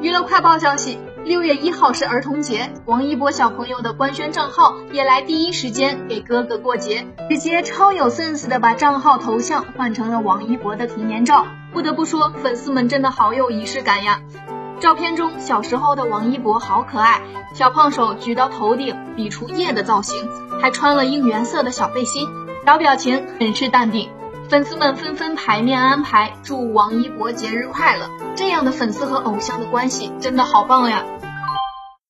娱乐快报消息，六月一号是儿童节，王一博小朋友的官宣账号也来第一时间给哥哥过节，直接超有 sense 的把账号头像换成了王一博的童年照。不得不说，粉丝们真的好有仪式感呀！照片中小时候的王一博好可爱，小胖手举到头顶，比出叶的造型，还穿了应援色的小背心，小表情很是淡定。粉丝们纷纷排面安排，祝王一博节日快乐。这样的粉丝和偶像的关系真的好棒呀！